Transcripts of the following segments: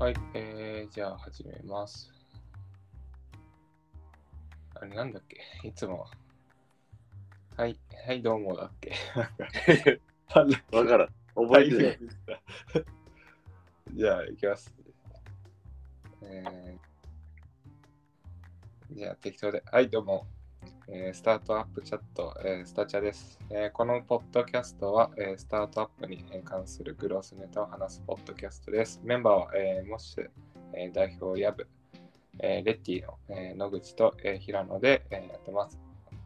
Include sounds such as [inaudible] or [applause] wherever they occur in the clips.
はい、えー、じゃあ始めます。あれなんだっけ？いつも。はい、はい、どうもだっけ？[laughs] わからん。覚えてない。じゃあ、いきます。えー、じゃあ、適当で。はい、どうも。えースタートアップチャット、えースタチャです、えーこのポッドキャストは、えースタートアップにえー関するグロースネタを話すポッドキャストです。メンバーは、えーモッシュ、えー代表ヤブ、えーレッティの、えー野口と、えー平野で、えーやってます。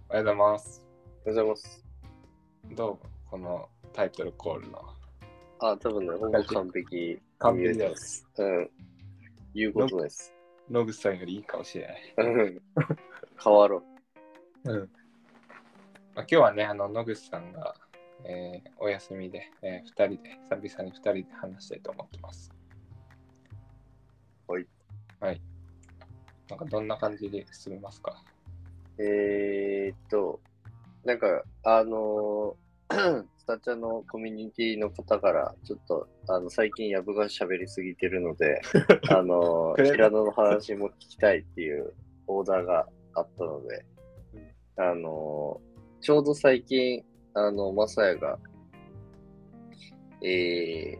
おはようございます。おはようございます。どう？このタイトルコールの。あ、多分ね、ほぼ完璧。完璧です。うん。言うことです。野口さんよりいいかもしれない。うん。変わろう。うんまあ、今日はね、あの野口さんが、えーお休みで、え2人で、久々に2人で話したいと思ってます。はい。はい。なんかどんな感じで進めますか？えーっと、なんか、あのー [clears throat] スタチャのコミュニティの方から、ちょっと、あの、最近、ヤブが喋りすぎてるので、[laughs] あのー平野の話も聞きたいっていうオーダーがあったので、あのーちょうど最近、あの、まさやが、え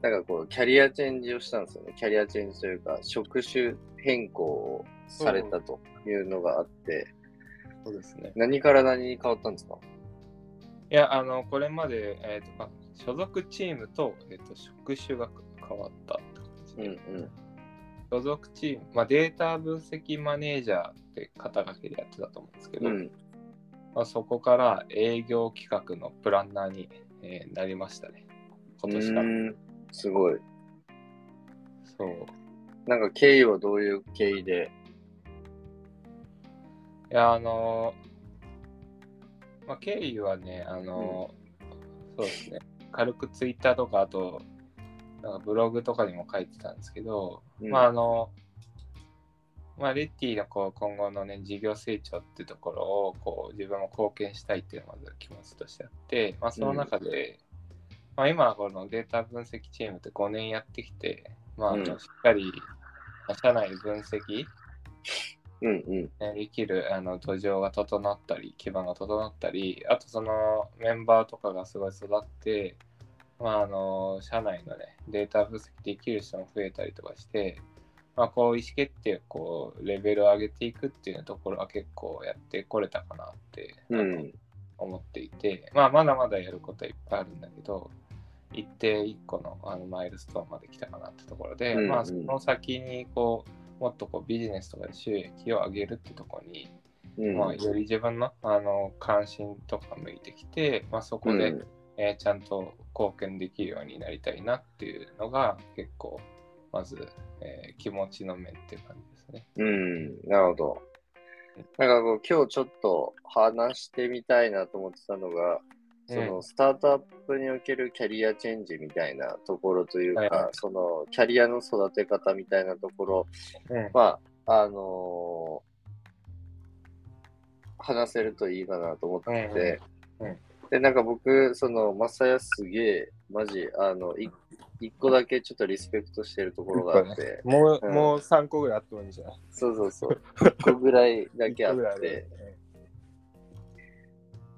ー、なんかこう、キャリアチェンジをしたんですよね。キャリアチェンジというか、職種変更をされたというのがあって、そうですね。何から何に変わったんですか？いや、あの、これまで、えーとまあ所属チームと,、えー、と職種が変わったって感じで、うんうん。所属チーム、まあ、データ分析マネージャーって肩書きでやってたと思うんですけど、うん。まあ、そこから営業企画のプランナーに、えーなりましたね。今年から。すごい。そう。なんか経緯はどういう経緯で？いや、あのーまあ、経緯はね、あのーそうですね、軽くツイッターとか、あと、なんかブログとかにも書いてたんですけど、うん。まあ、あの、まあ、レッティのこう今後のね、事業成長っていうところを、こう、自分も貢献したいっていうのがまず気持ちとしてあって、まあ、その中で、まあ、今、このデータ分析チームって5年やってきて、まあ、あしっかり、まあ社内分析、うんうん。ねできるあの土壌が整ったり基盤が整ったりあとそのメンバーとかがすごい育って、まあ、あの社内のねデータ分析できる人も増えたりとかして、まあ、こう意思決定をこうレベルを上げていくっていうところは結構やってこれたかなって。思っていて、まあ、まだまだやることはいっぱいあるんだけど一定一個のあのマイルストーンまで来たかなってところで、うんうんまあ、その先にこうもっとこうビジネスとかで収益を上げるってところに、うん。まあ、より自分のあの関心とか向いてきて、まあ、そこで、うんえーちゃんと貢献できるようになりたいなっていうのが結構まず、えー気持ちの面って感じですね。うん、なるほど。なんかこう今日ちょっと話してみたいなと思ってたのが、そのスタートアップにおけるキャリアチェンジみたいなところというか、そのキャリアの育て方みたいなところ、うんまあ、あのー話せるといいかなと思ってて、うんうんで、なんか僕、その、まさやすげえ、マジ、あの、い一個だけちょっとリスペクトしてるところがあって、もう、うん。もう3個ぐらいあってもいいんじゃない？そうそうそう。一個ぐらいだけあっ一個ぐらいて、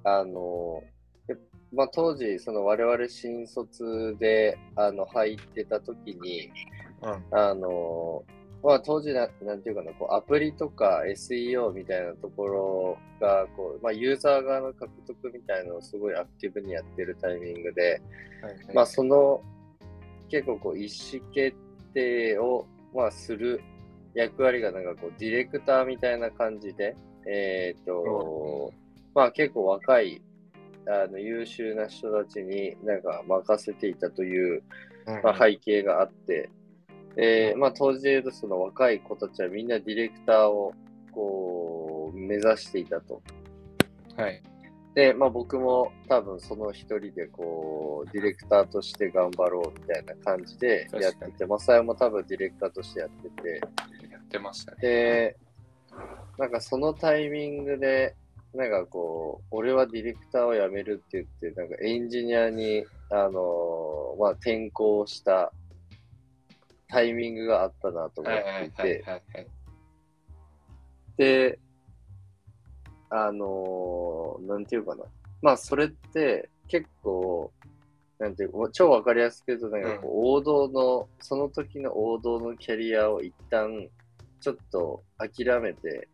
あの、でまあ、当時、その我々新卒であの入ってた時に、うん。あの、まあ、当時な、なんていうかな、こうアプリとか SEO みたいなところが、こう、まあ、ユーザー側の獲得みたいなのをすごいアクティブにやってるタイミングで、はいはい。まあ、その、結構こう、意思決定を、まあ、する役割がなんかこう、ディレクターみたいな感じで、えっ、と、まあ結構若い、あの、優秀な人たちになんか任せていたという、うん。まあ、背景があって、えーまあ当時で言うとその若い子たちはみんなディレクターをこう、目指していたと。はい。で、まあ僕も多分その一人でこう、ディレクターとして頑張ろうみたいな感じでやってて、マサヤも多分ディレクターとしてやってて、やってましたね。で、なんかそのタイミングで、なんかこう、俺はディレクターを辞めるって言って、なんかエンジニアに、あのーまあ、転校したタイミングがあったなと思っていて。で、あのーなんていうかな。まあ、それって結構、なんていうか、超わかりやすく言うと、なんかこう、王道の、その時の王道のキャリアを一旦、ちょっと諦めて、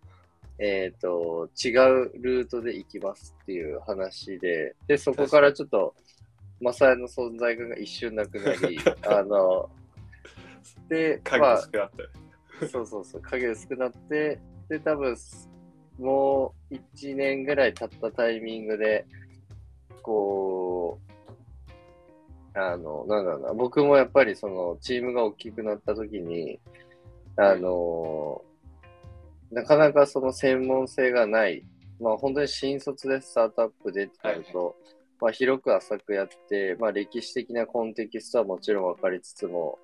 えっ、と、違うルートで行きますっていう話で、で、そこからちょっと、マサヤの存在感が一瞬なくなり、[laughs] あの、で、影まあ、薄くなったよ。そうそうそう、影薄くなって、で、多分もう1年ぐらい経ったタイミングで、こう、あの、なんだろうな、僕もやっぱりその、チームが大きくなった時に、あの、なかなかその専門性がない、まあ本当に新卒でスタートアップでってなると、まあ広く浅くやって、まあ歴史的なコンテキストはもちろん分かりつつも、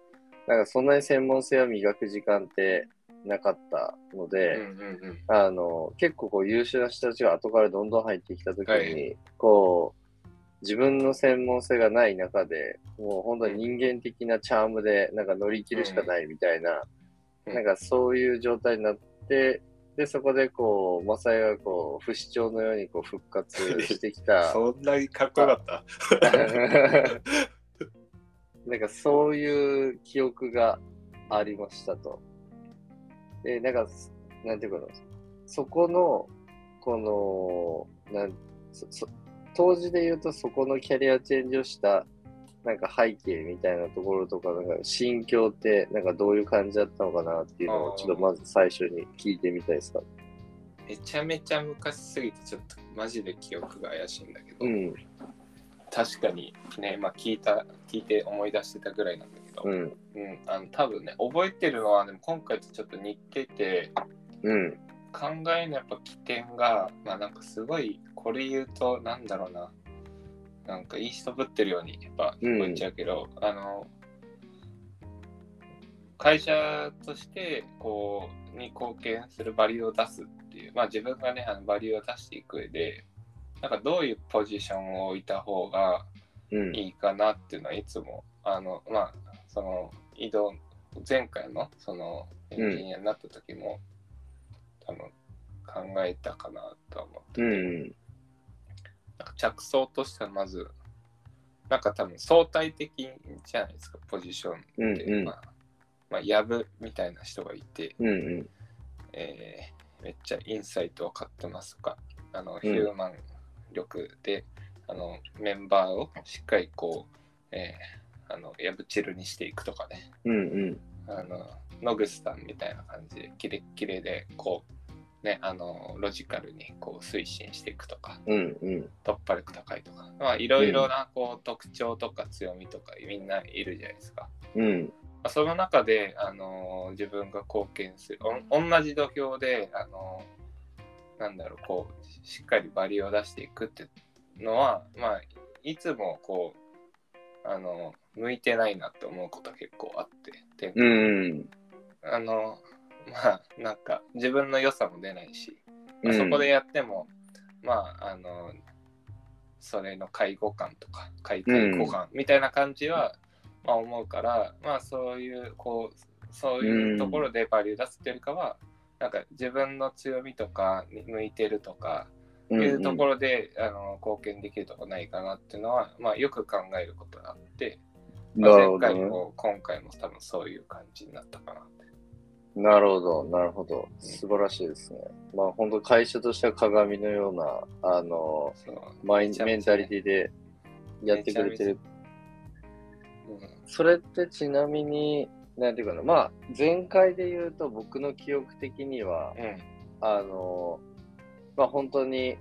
なんかそんなに専門性を磨く時間ってなかったので、うんうんうん。あの、結構こう優秀な人たちが後からどんどん入ってきたときに、はいこう、自分の専門性がない中で、もう本当に人間的なチャームでなんか乗り切るしかないみたいな、うんなんかそういう状態になって、で、そこでこう、マサイがこう、不死鳥のようにこう復活してきた。[laughs] そんなにかっこよかった？[laughs] なんかそういう記憶がありましたと。で、なんか、なんていうかな、そこの、この、なんそそ当時で言うとそこのキャリアチェンジをした、なんか背景みたいなところとか、なんか心境って、なんかどういう感じだったのかなっていうのを、ちょっとまず最初に聞いてみたいですか？めちゃめちゃ昔すぎてちょっとマジで記憶が怪しいんだけど、うん、確かにね、まあ聞いた、聞いて思い出してたぐらいなんだけど、うん、うん、あの多分ね、覚えてるのは、でも今回とちょっと似てて、うん、考えのやっぱ起点が、まあなんかすごい、これ言うと、なんだろうな、なんかいい人ぶってるようにやっぱ聞こえちゃうけど、あの、会社として、こう、に貢献するバリューを出すっていう、まあ自分がね、あのバリューを出していく上で、なんかどういうポジションを置いた方がうん、いいかなっていうのはいつも、あの、まあ、その移動、前回のそのエンジニアになった時も、多分考えたかなとは思ってて、うん、なんか着想としてはまず、なんか多分相対的じゃないですか、ポジションって。うんうん。まあ、まあ、やぶみたいな人がいて、うん、うん、えーめっちゃインサイトを買ってますとか、あの、ヒューマン力で、あの、メンバーをしっかりこう、えーあの、やぶちるにしていくとかね、うん、うん、あの、野口さんみたいな感じで、キレッキレで、こう、ね、あの、ロジカルにこう推進していくとか、うん、うん、突破力高いとか、まあ、いろいろなこう特徴とか強みとかみんないるじゃないですか。うん、まあその中で、あのー自分が貢献する、お同じ土俵で、あのーなんだろう、こう、しっかりバリを出していくってのは、まあ、いつもこう、あの向いてないなって思うことは結構あって、でうん、あのまあ、なんか、自分の良さも出ないし、まあそこでやっても、まあ、あの、それの介護感とか、介護感みたいな感じは、まあ思うから、まあそういう、こう、そういうところでバリュー出すっていうよりかは、なんか自分の強みとかに向いてるとか、うん、いうところで、あの貢献できるとこないかなっていうのは、まあよく考えることがあって、まあ、前。回も今回も多分そういう感じになったかなって。なるほど、なるほど。素晴らしいですね。まあ本当会社としては鏡のような、あの、マインメンタリティでやってくれてる。うんそれってちなみに、なんていうかな、まあ前回で言うと僕の記憶的には、うんあの、まあ本当に、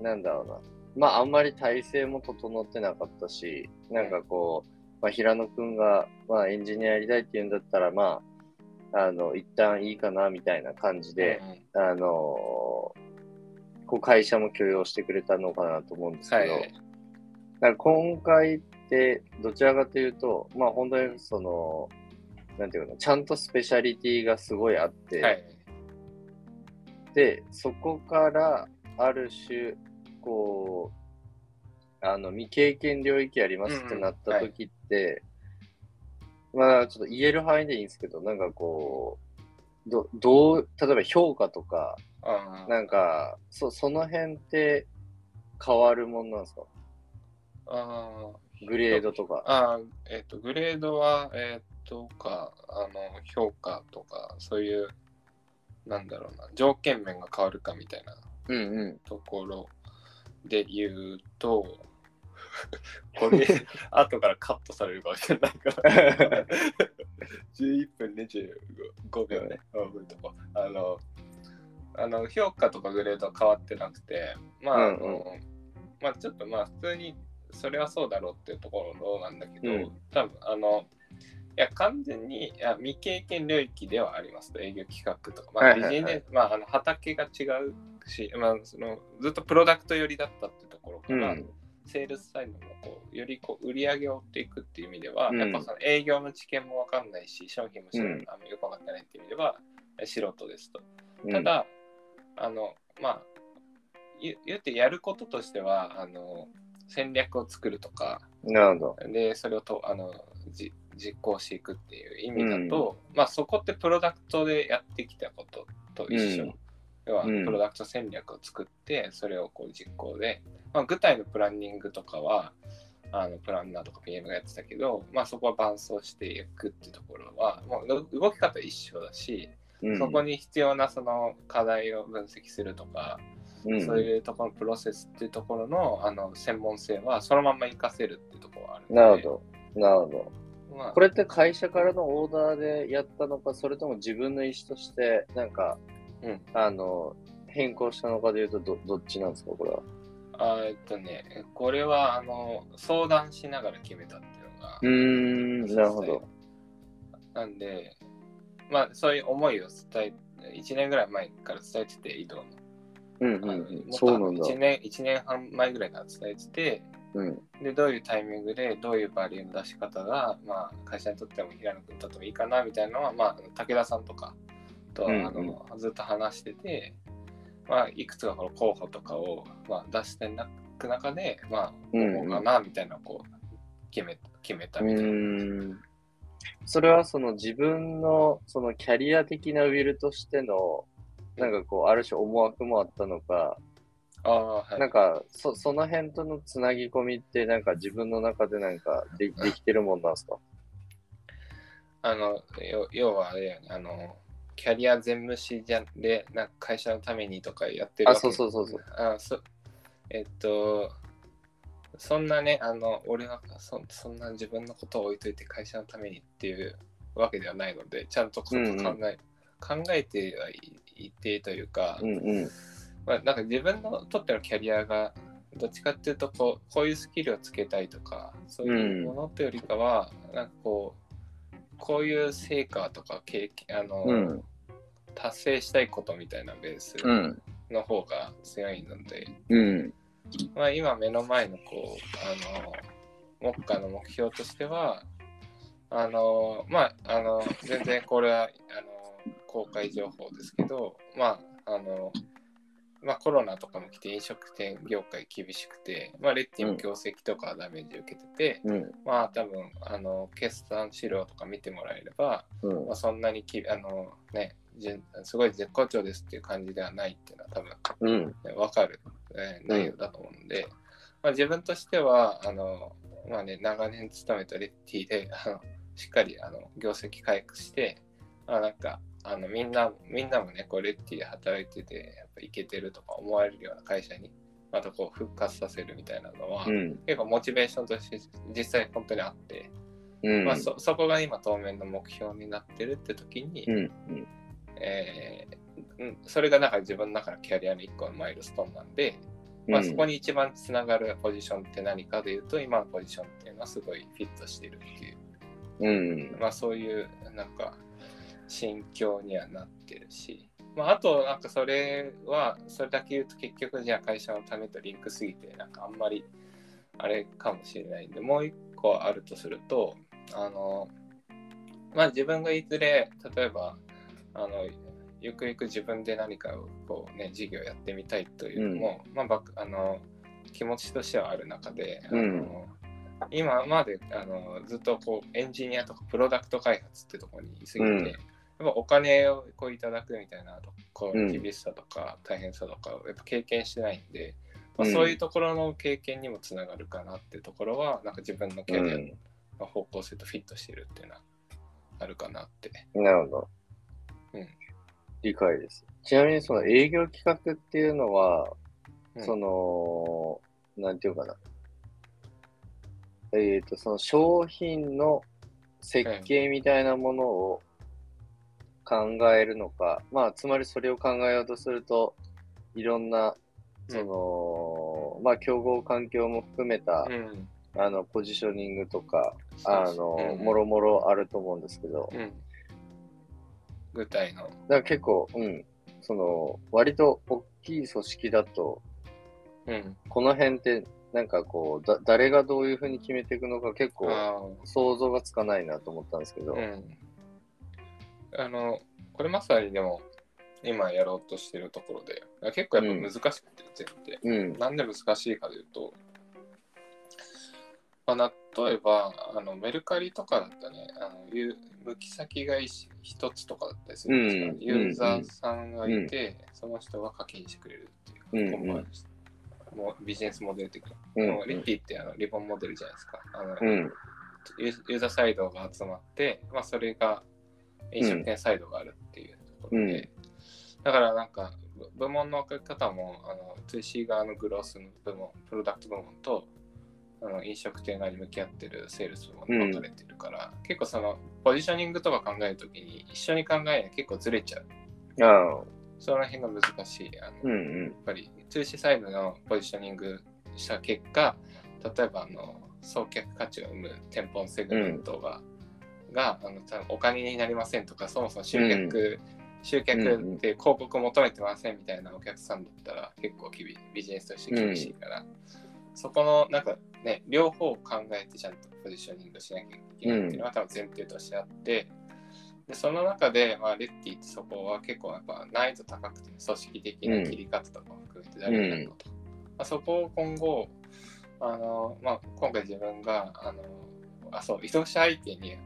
なんだろうな。まああんまり体制も整ってなかったし、なんかこう、まあ平野くんが、まあエンジニアやりたいって言うんだったら、まあ、あの、一旦いいかなみたいな感じで、あのこう会社も許容してくれたのかなと思うんですけど、はい。なんか今回ってどちらかというと、まあ本当にその、なんていうかな、ちゃんとスペシャリティがすごいあって、はい。で、そこからある種、こう、あの、未経験領域ありますってなった時って、まあちょっと言える範囲でいいんですけど、なんかこう、どどう、例えば評価とか、なんか、そその辺って変わるもんなんですか？あー。グレードとか。あーえっ、と、グレードは、えっ、とか、あの、評価とか、そういう、なんだろうな、条件面が変わるかみたいなうんうん。ところで言うと、[laughs] これ、後からカットされるかもしれないから、[laughs] 11分25秒ね、うんとこ。あの、あの評価とかグレードは変わってなくて、まあ、うんうん。あのまあ、ちょっとまあ、普通にそれはそうだろうっていうところなんだけど、うん。多分あの、いや、完全にいや未経験領域ではあります。と、営業企画とか、まあ、ビジネス、まあ、あの畑が違うし、まあ、そのずっとプロダクト寄りだったってところから、うん。セールスサイドもこうよりこう売り上げを追っていくっていう意味では、うん。やっぱその営業の知見もわかんないし、商品も知らないうんあんまよくわかってないっていう意味では、え素人ですと。うん。た、だ、あの、まあ、言言ってやることとしては、あの、戦略を作るとか、なるほど。で、それをとあのじ実行していくっていう意味だと、まあそこってプロダクトでやってきたことと一緒。うん要はうんプロダクト戦略を作って、それをこう実行で、まあ、具体のプランニングとかは、あのプランナーとか PM がやってたけど、まあそこは伴走していくっていうところは、もうど動き方一緒だし、うんそこに必要なその課題を分析するとか、うんそういうところのプロセスっていうところのあの専門性はそのまんま活かせるっていうところはあるなるほど。なるほど。まあ、これって会社からのオーダーでやったのか、それとも自分の意思として、なんか、うんあの、変更したのかでいうとど、どっちなんですか、これは？あえっとね、これはあの相談しながら決めたっていうのが、うーん、なるほど。なんで、まあそういう思いを伝え、1年ぐらい前から伝えてて、移動の。うんうんうん。そうなんだ。1年 ,1 年半前ぐらいから伝えてて、うん。で、どういうタイミングで、どういうバリューの出し方が、まあ、会社にとっても平野君にとってもいいかなみたいなのは、まあ、武田さんとかと、うんうんあのずっと話してて、まあ、いくつかこの候補とかを、まあ、出していく中で、まあ、うんこうかなみたいなこう決め決めたうみたいな。それはその自分のそのキャリア的なウィルとしての、なんかこう、ある種思惑もあったのか、ああ、はい。なんかそその辺とのつなぎ込みってなんか自分の中でなんかでできてるもんなんですか？あの、よ要はあれよね、あの、キャリア全無視じゃで、なんか会社のためにとかやってるあそうそうそうそう。あそえっと、そんなね、あの、俺はそそんな自分のことを置いといて会社のためにっていうわけではないので、ちゃんとそこ考え、うんうん考えてはいいてというか、うんうん。まあ、なんか自分のとってのキャリアが、どっちかっていうとこう、こういうスキルをつけたいとか、そういうものというよりかは、なんかこう、こういう成果とか経験、あの、うん。達成したいことみたいなベース。の方が強いので、うん。まあ、今目の前のこうあの目下の目標としてはあのまああの全然これはあの公開情報ですけどまああのまあコロナとかも来て飲食店業界厳しくて、まあ、レッティも業績とかはダメージ受けてて、うん。まあ多分あの決算資料とか見てもらえれば、うんまあ、そんなにきあのね順すごい絶好調ですっていう感じではないっていうのは多分うん。ねわかる、えー内容だと思うんで、まあ、自分としてはあの、まあね、長年勤めたレッティであのしっかりあの業績回復して、まあ、なんかあのみんなみんなもねこうレッティで働いててやっぱいけてるとか思われるような会社にまたこう復活させるみたいなのは、うん。結構モチベーションとして実際本当にあって、うん。まあ、そそこが今当面の目標になってるって時に、うん。えーうんそれがなんか自分の中のキャリアの一個のマイルストーンなんで、まあ、そこに一番つながるポジションって何かでいうと今のポジションっていうのはすごいフィットしてるっていう、うん。まあ、そういうなんか心境にはなってるし、まあ、あとなんかそれはそれだけ言うと結局じゃあ会社のためとリンクすぎてなんかあんまりあれかもしれないんでもう一個あるとするとあのまあ自分がいずれ例えばあのゆくゆく自分で何かをこうね事業やってみたいというのも、まあばあの気持ちとしてはある中で、あのうん。今まであのずっとこうエンジニアとかプロダクト開発ってところにいすぎて、うんやっぱお金をこういただくみたいなこううん厳しさとか大変さとかをやっぱ経験してないんで、まあ、うんそういうところの経験にもつながるかなっていうところはなんか自分のキャリアの方向性とフィットしてるっていうのはあるかなって。なるほど。うん理解です。ちなみにその営業企画っていうのは、うんその、なんていうかな。えっ、と、その商品の設計みたいなものを考えるのか、まあ、つまりそれを考えようとすると、いろんな、その、まあ、競合環境も含めた、うん。あの、ポジショニングとか、あの、もろもろあると思うんですけど、うん。具体の。だから結構、うん、その、割と大きい組織だと、うん、この辺って、なんかこう、だ誰がどういうふうに決めていくのか結構あ想像がつかないなと思ったんですけど、ーうん。あの、これまさにでも今やろうとしてるところで、結構やっぱ難しくて、全然。うん、なんで難しいかというと、まあ、例えばあのメルカリとかだったらね、あのゆ向き先が一一つとかだったりするんですが、うん。ユーザーさんがいて、その人が課金してくれるっていう、うんもうビジネスモデル的な。うんリッピーってあのリボンモデルじゃないですか。あのユーザーサイドが集まって、まあ、それが飲食店サイドがあるっていうところで、うん。だからなんかぶ部門の分け方もあの 2C 側のグロースの部門、プロダクト部門とあの飲食店側に向き合ってるセールス部門に分かれてるから、結構そのポジショニングとか考えるときに一緒に考えるの結構ずれちゃう。ああ、その辺が難しい。あのうん、やっぱり 2C サイドのポジショニングした結果、例えばあの送客価値を生む店舗のセグメントが、があの多分お金になりませんとか、そもそも集客、集客って広告求めてませんみたいなお客さんだったら結構厳ビジネスとして厳しいから、そこのなんかね、両方考えてちゃんとポジショニングしなきゃいけないっていうのが多分前提としてあって、でその中で、まあ、レッティってそこは結構やっぱ難易度高くて、組織的な切り方とかも含めて誰になるのと。まあ、そこを今後、あのまあ、今回自分が、あのあそう移動者相手に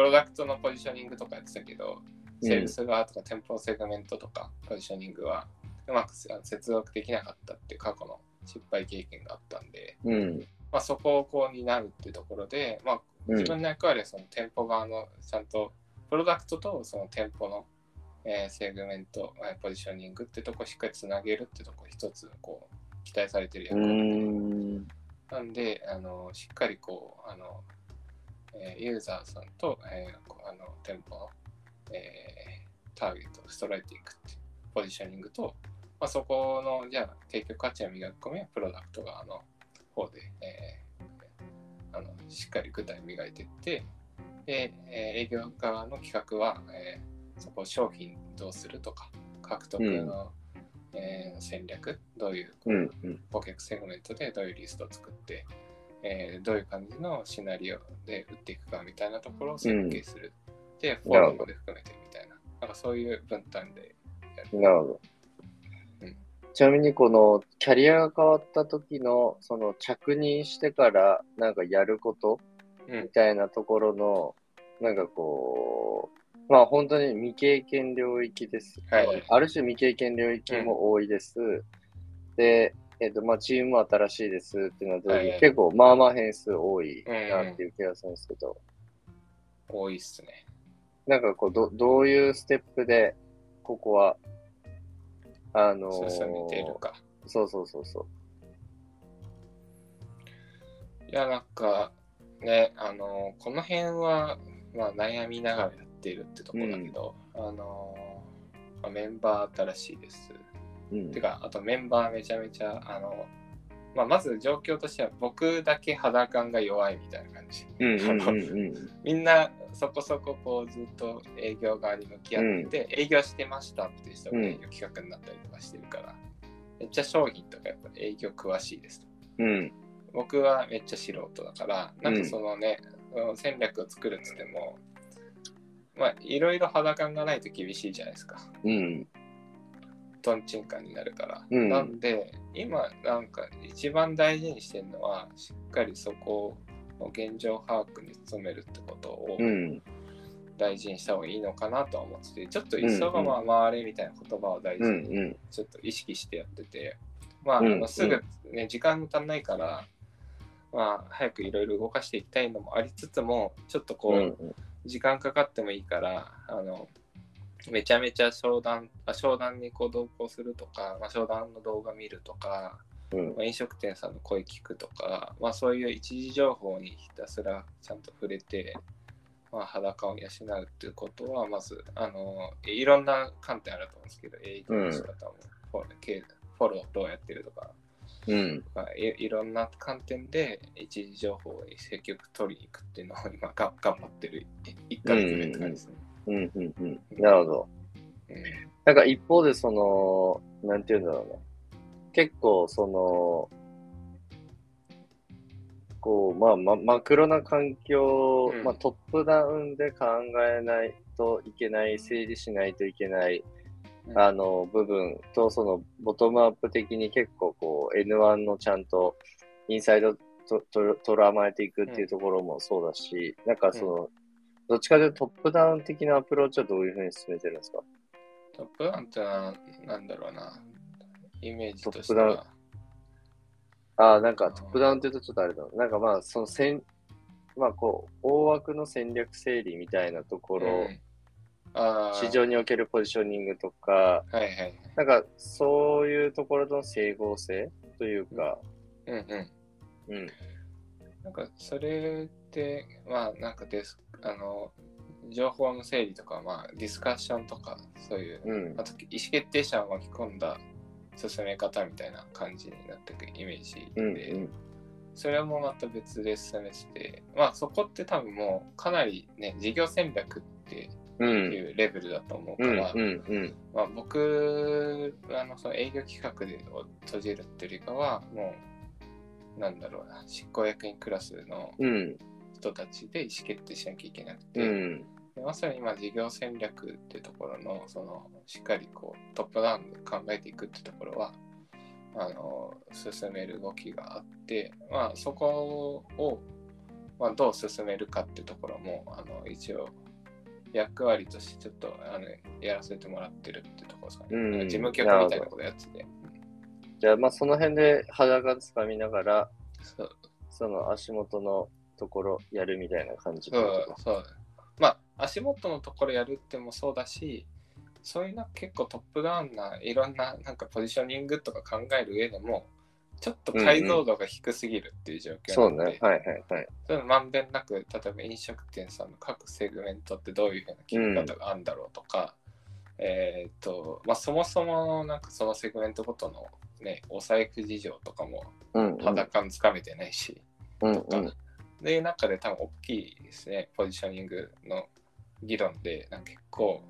プロダクトのポジショニングとかやってたけど、セールス側とか店舗セグメントとかポジショニングはうまく接続できなかったっていう過去の失敗経験があったんで、うん、まあ、そこをこうになるっていうところで、まあ、うん。自分の役割はその店舗側のちゃんとプロダクトとその店舗の、えーセグメント、えーポジショニングってとこをしっかりつなげるってとこ一つこう期待されてる役う割で。ん、なんであのしっかりこうあの、えーユーザーさんと、えあの店舗の、えーターゲットをストライティングっていうポジショニングと、まあ、そこのじゃあ提供価値を磨き込みはプロダクト側の方で、えーあのしっかり具体を磨いていってで、えー営業側の企画は、えーそこを商品どうするとか獲得の、えー戦略どういう顧客セグメントでどういうリストを作って、えーどういう感じのシナリオで売っていくかみたいなところを設計する。で、フォームまで含めてみたいな。なんかそういう分担でやる。なるほど。うんちなみにこのキャリアが変わった時のその着任してからなんかやることうんみたいなところのなんかこうまあ本当に未経験領域です。はいある種未経験領域も多いです。で、えっ、とまあチームも新しいですっていうのは、はい結構まあまあ変数多いなっていう気がするんですけど、多いっすね。なんかこうどどういうステップでここはあのー進めているか。そうそうそうそう。いや、なんかね、あのこの辺は、まあ、悩みながらやっているってところだけど、あのまあメンバー新しいです。うんてか、あとメンバーめちゃめちゃ、あの、まあ、まず状況としては僕だけ肌感が弱いみたいな感じ。うんうんうん [laughs] みんなそこそここうずっと営業側に向き合って、営業してましたっていう人が営業企画になったりとかしてるから、めっちゃ商品とかやっぱ営業詳しいですと。うんうん僕はめっちゃ素人だから、なんかそのね、うん戦略を作るっつっても、まあいろいろ肌感がないと厳しいじゃないですか。うんトンチンカンになるから。うんなんで、今なんか一番大事にしてるのは、しっかりそこ現状把握に努めるってことをうん。大事にした方がいいのかなとは思ってて、ちょっと急がば回れみたいな言葉を大う事に。ちょっと意識してやってて、まあ、あうんのすぐね、時間足んないから、まあ、早くいろいろ動かしていきたいのもありつつも、ちょっとこう、うん時間かかってもいいから、あの、めちゃめちゃ商談、あ商談にこう同行するとか、まあ、商談の動画見るとか、うん。まあ、飲食店さんの声聞くとか、まあ、そういう一時情報にひたすらちゃんと触れて、まあ、裸を養うっていうことは、まず、あの、いろんな観点あると思うんですけど、営業の仕方も、フォロー経フォローどうやってるとか、うん。まあ、いいろんな観点で一時情報を積極取りに行くっていうのを今が頑張ってる1ヶ月目って感じですね。うん。うん。うん。なるほど。うんなんか一方でその、なんていうんだろうな。結構その、こう、まあ、ま、マクロな環境、うんまあトップダウンで考えないといけない、整理しないといけない、うんあの、部分と、その、ボトムアップ的に結構こう、N1 のちゃんと、インサイドとととらまえていくっていうところもそうだし、なんかその、どっちかというとトップダウン的なアプローチはどういうふうに進めてるんですか？トップダウンってなんだろうな、イメージとしてトップダウンは、ああ、なんかトップダウンって言うとちょっとあれだな。なんかまあ、その戦、まあこう、大枠の戦略整理みたいなところ、うん。あー。市場におけるポジショニングとか、はいはいはい。なんかそういうところの整合性というか、うんうん。うん、なんかそれまあなんかです、あの、情報の整理とか、まあディスカッションとか、そういう、うん。あ、と意思決定者を巻き込んだ進め方みたいな感じになっていくイメージで、うん、うん、それもまた別で進めてて、まあそこって多分もうかなりね、事業戦略ってうん、いうレベルだと思ううん、から、まあ、僕あのその営業企画でを閉じるっていうよりかはもうなんだろうな執行役員クラスのうん、人たちで意思決定しなきゃいけなくて、うん、でまさに今事業戦略っていうところのそのしっかりこうトップダウンで考えていくってところはあの進める動きがあって、まあ、そこを、まあ、どう進めるかってところもあの一応役割としてちょっとあのやらせてもらってるってところですかね。うん事務局みたいなことやってて。じゃあまあその辺で裸つかみながら、その足元のところやるみたいな感じとかそう。まあ足元のところやるってもそうだし、そういうな結構トップダウンないろんななんかポジショニングとか考える上でも、ちょっと解像度が低すぎるっていう状況そうなので、ね。はいはいはい。そういうのまんべんなく、例えば飲食店さんの各セグメントってどういうふうな切り方があるんだろうとか、えーっと、まあそもそもなんかそのセグメントごとのね、お財布事情とかもうん、うん。裸につかめてないし、うん、とか、うん。でいう中で多分大きいですね、ポジショニングの議論で、なんか結構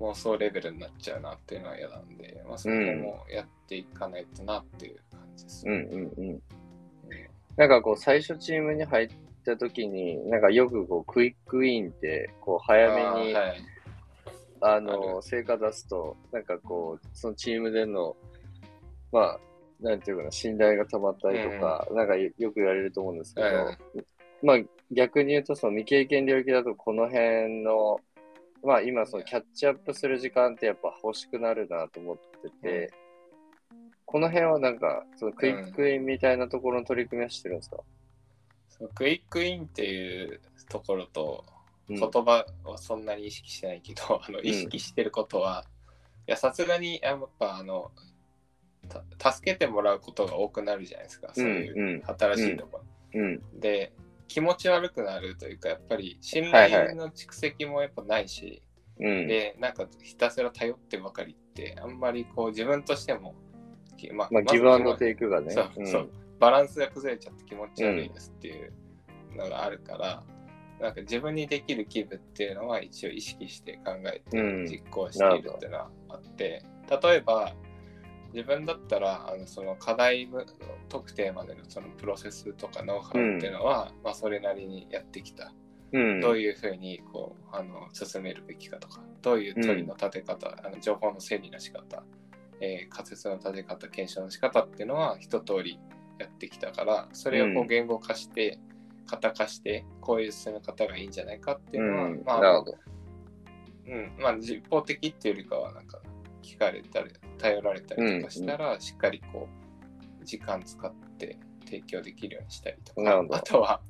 妄想レベルになっちゃうなっていうのは嫌なんで、まあ、そこもやっていかないとなっていう感じですうん、ね。うん、うん。うんなんかこう、最初チームに入った時に、なんかよくこう、クイックインって、こう、早めに、あーはいああの、成果出すと、なんかこう、そのチームでの、まあ、なんていうかな、信頼が溜まったりとか、なんかよよく言われると思うんですけど、うん。まあ、逆に言うと、その未経験領域だと、この辺の、まあ、今、そのキャッチアップする時間ってやっぱ欲しくなるなと思ってて、この辺はなんか、その quick win みたいなところの取り組みはしてるんですか、その quick win っていうところと、うん。言葉はそんなに意識してないけど、あの意識してることは、いや、さすがに、やっぱあの、た助けてもらうことが多くなるじゃないですか、そういううんうん新しいところ。うん。で気持ち悪くなるというかやっぱり信はいはい頼の蓄積もやっぱないし、うん。でなんかひたすら頼ってばかりってあんまりこう自分としても、きままあ、ギブアンドテイクがね。そうそう、バランスが崩れちゃって気持ち悪いですっていうのがあるから、なんか自分にできる気分っていうのは一応意識して考えうんて実行しているっていうのはあって、例えば自分だったらあのその課題の特定までのそのプロセスとかノウハウっていうのは、まあそれなりにやってきた。うん。どういうふうにこうあの進めるべきかとか、どういう距離の立て方、あの情報の整理の仕方、えー仮説の立て方、検証の仕方っていうのは一通りやってきたから、それをこうんう言語化して型化してこういう進め方がいいんじゃないかっていうのは、うんまあ。うん、まあ一方的っていうよりかはなんか聞かれたり頼られたりとかしたら、しっかりこう時間使って提供できるようにしたりとか。あとは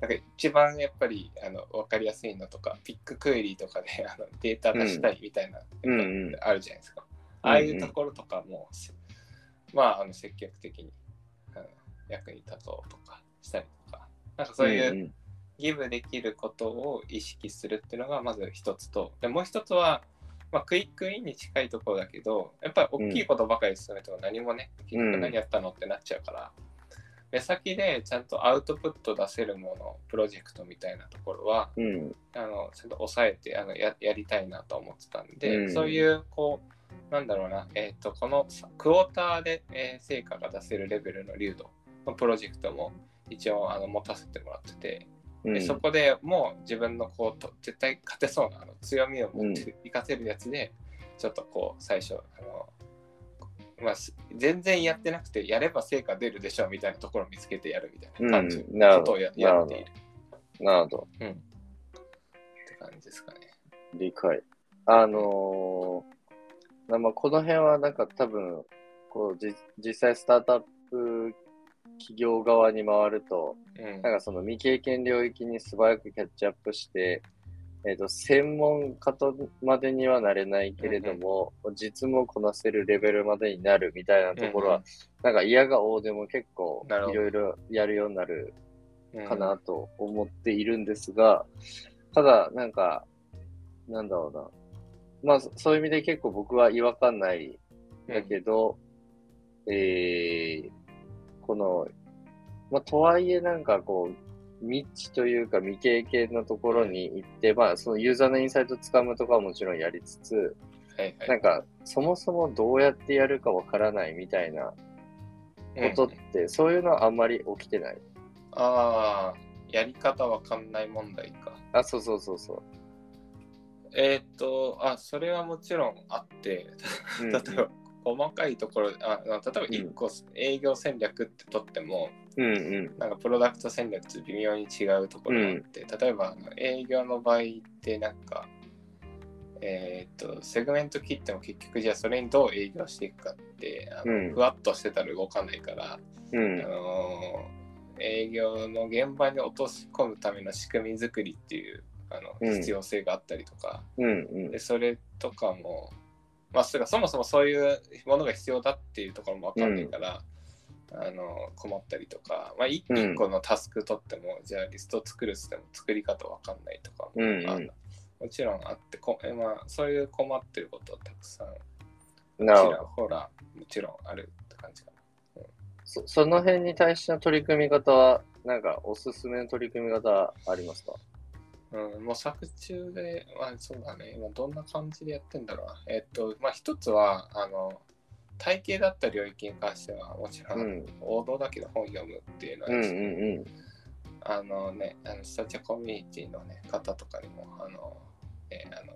なんか一番やっぱりあの分かりやすいのとかピッククエリーとかで [laughs] あのデータ出したいみたいな、うん。うんあるじゃないですか、うんああいうところとかも、まああの積極的にあの役に立とうとかしたりとか。なんかそういう、んん。ギブできることを意識するっていうのがまず一つと、でもう一つは、まあ、クイックインに近いところだけど、やっぱり大きいことばかり進めても何もね、結局何やったのってなっちゃうから、目先でちゃんとアウトプット出せるもの、プロジェクトみたいなところは、うん。あのちゃんと抑えてあのややりたいなと思ってたんで、うん。そういう、こう、なんだろうな、えっ、と、このさクォーターで、えー成果が出せるレベルの流度のプロジェクトも一応あの持たせてもらってて、うんでそこでもう自分のこうと絶対勝てそうなあの強みを持って活かせるやつで、ちょっとこう最初あの、まあ、す全然やってなくてやれば成果出るでしょうみたいなところを見つけてやるみたいな感じのことをや,、やっているなるほど。うんって感じですかね。理解。あのーなまあ、この辺はなんか多分、こうじ実際スタートアップ企業側に回ると、うん。なんかその未経験領域に素早くキャッチアップして、えっ、と、専門家とまでにはなれないけれども、実務をこなせるレベルまでになるみたいなところは、なんか嫌が応でも結構いろいろやるようになるうんかなと思っているんですが、ただ、なんか、なんだろうな。まあ、そそういう意味で結構僕は違和感ないだけど、えー、この、まあ、とはいえなんかこう、未知というか未経験のところに行って、まあ、そのユーザーのインサイトつかむとかはもちろんやりつつ、はいはいなんか、そもそもどうやってやるかわからないみたいなことって、そういうのはあんまり起きてない。ああ、やり方わかんない問題か。あ、そうそうそうそう。えーっと、あ、それはもちろんあって、うん [laughs] 例えば細かいところ、あ例えば1個営業戦略ってとっても、うんうん。なんかプロダクト戦略と微妙に違うところがあって、例えば営業の場合ってなんか、えーっと、セグメント切っても結局じゃあそれにどう営業していくかって、あのうん。ふわっとしてたら動かないから、うん。あの営業の現場に落とし込むための仕組み作りっていうあのうん。必要性があったりとか、うんうん。でそれとかも、まあ、それがそもそもそういうものが必要だっていうところも分かんないから、あの困ったりとか、まあ、一うん。一個のタスク取っても、じゃあリスト作るっつっても作り方分かんないとかも、うんうん。まあもちろんあってこ、えまあ、そういう困ってることはたくさんちらほらもちろんあるって感じかな。そその辺に対しての取り組み方は、なんかおすすめの取り組み方ありますか？うん、もう作中で、まあ、そうだね、今どんな感じでやってんだろうな。えっと、まあ、一つは、あの、体系だった領域に関しては、もちろん、うん。王道だけど本読むっていうのは、うんうんあのね、あのスタチャコミュニティの、ね、方とかにも、あの、えーあの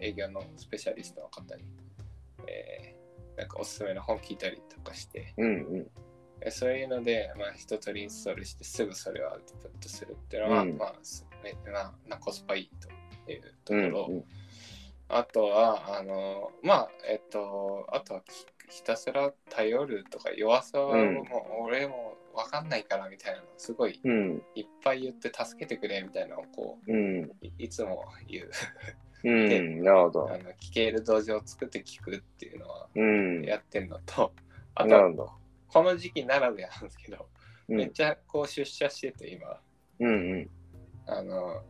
営業のスペシャリストの方に、えーなんかおすすめの本聞いたりとかして、うんうん。えそういうので、まあ、一通りインストールしてすぐそれをアウトプットするっていうのは、うん。まあ、すめまあ、なコスパいいというとうんころ、うんあとは、あの、まあ、えっと、あとはひひたすら頼るとか弱さはうんもう俺もわかんないからみたいなのすごいうん。いっぱい言って助けてくれみたいなのをこうん。ういいつも言う。うん。[laughs] なるほど。あの聞ける道場を作って聞くっていうのはうん。やってるのと、あとなるほど。この時期ならではなんですけど、うん。めっちゃこう出社してて今。うんうんあの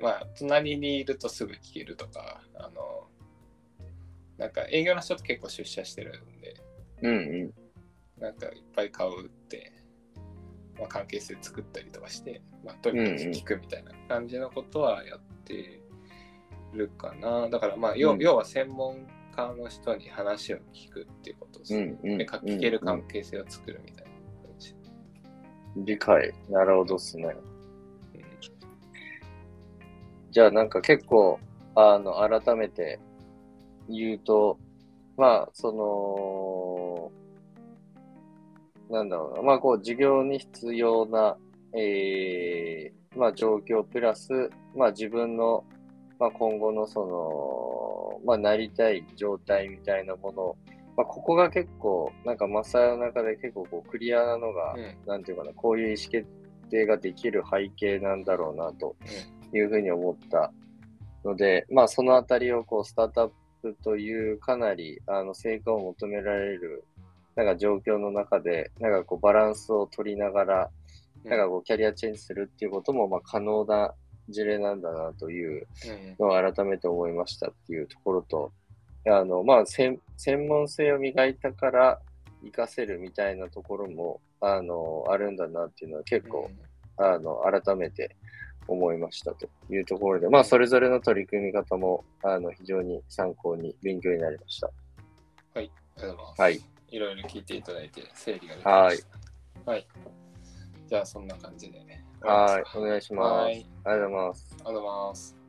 まあ隣にいるとすぐ聞けるとかあのなんか営業の人って結構出社してるんでうんうん。なんかいっぱい顔打って、まあ、関係性作ったりとかして、まあ、とにかく聞くみたいな感じのことはやってるかな。だからまあ要,、うん。要は専門家の人に話を聞くっていうことです、うんうん。でか聞ける関係性を作るみたいな感じ、理解。なるほどっすね。うんじゃあなんか結構あの改めて言うとまあそのなんだろうなまあこう授業に必要な、えー、まあ、状況プラス、まあ、自分の、まあ、今後のその、まあ、なりたい状態みたいなものまあ、ここが結構、なんかマサヤの中で結構こうクリアなのが、うん。なんていうかな、こういう意思決定ができる背景なんだろうなというふうに思ったので、まあそのあたりをこうスタートアップというかなりあの成果を求められるなんか状況の中で、なんかこうバランスを取りながら、うんなんかこうキャリアチェンジするっていうこともまあ可能な事例なんだなといううん。のを改めて思いましたっていうところと、あの、まあ、専専門性を磨いたから活かせるみたいなところも、あの、あるんだなっていうのは結構、あの、改めて思いましたというところで、まあ、それぞれの取り組み方も、あの、非常に参考に勉強になりました。はい、ありがとうございます。はい。いろいろ聞いていただいて、整理ができました。はい。じゃあ、そんな感じで。はい。お願いします。はいありがとうございます。ありがとうございます。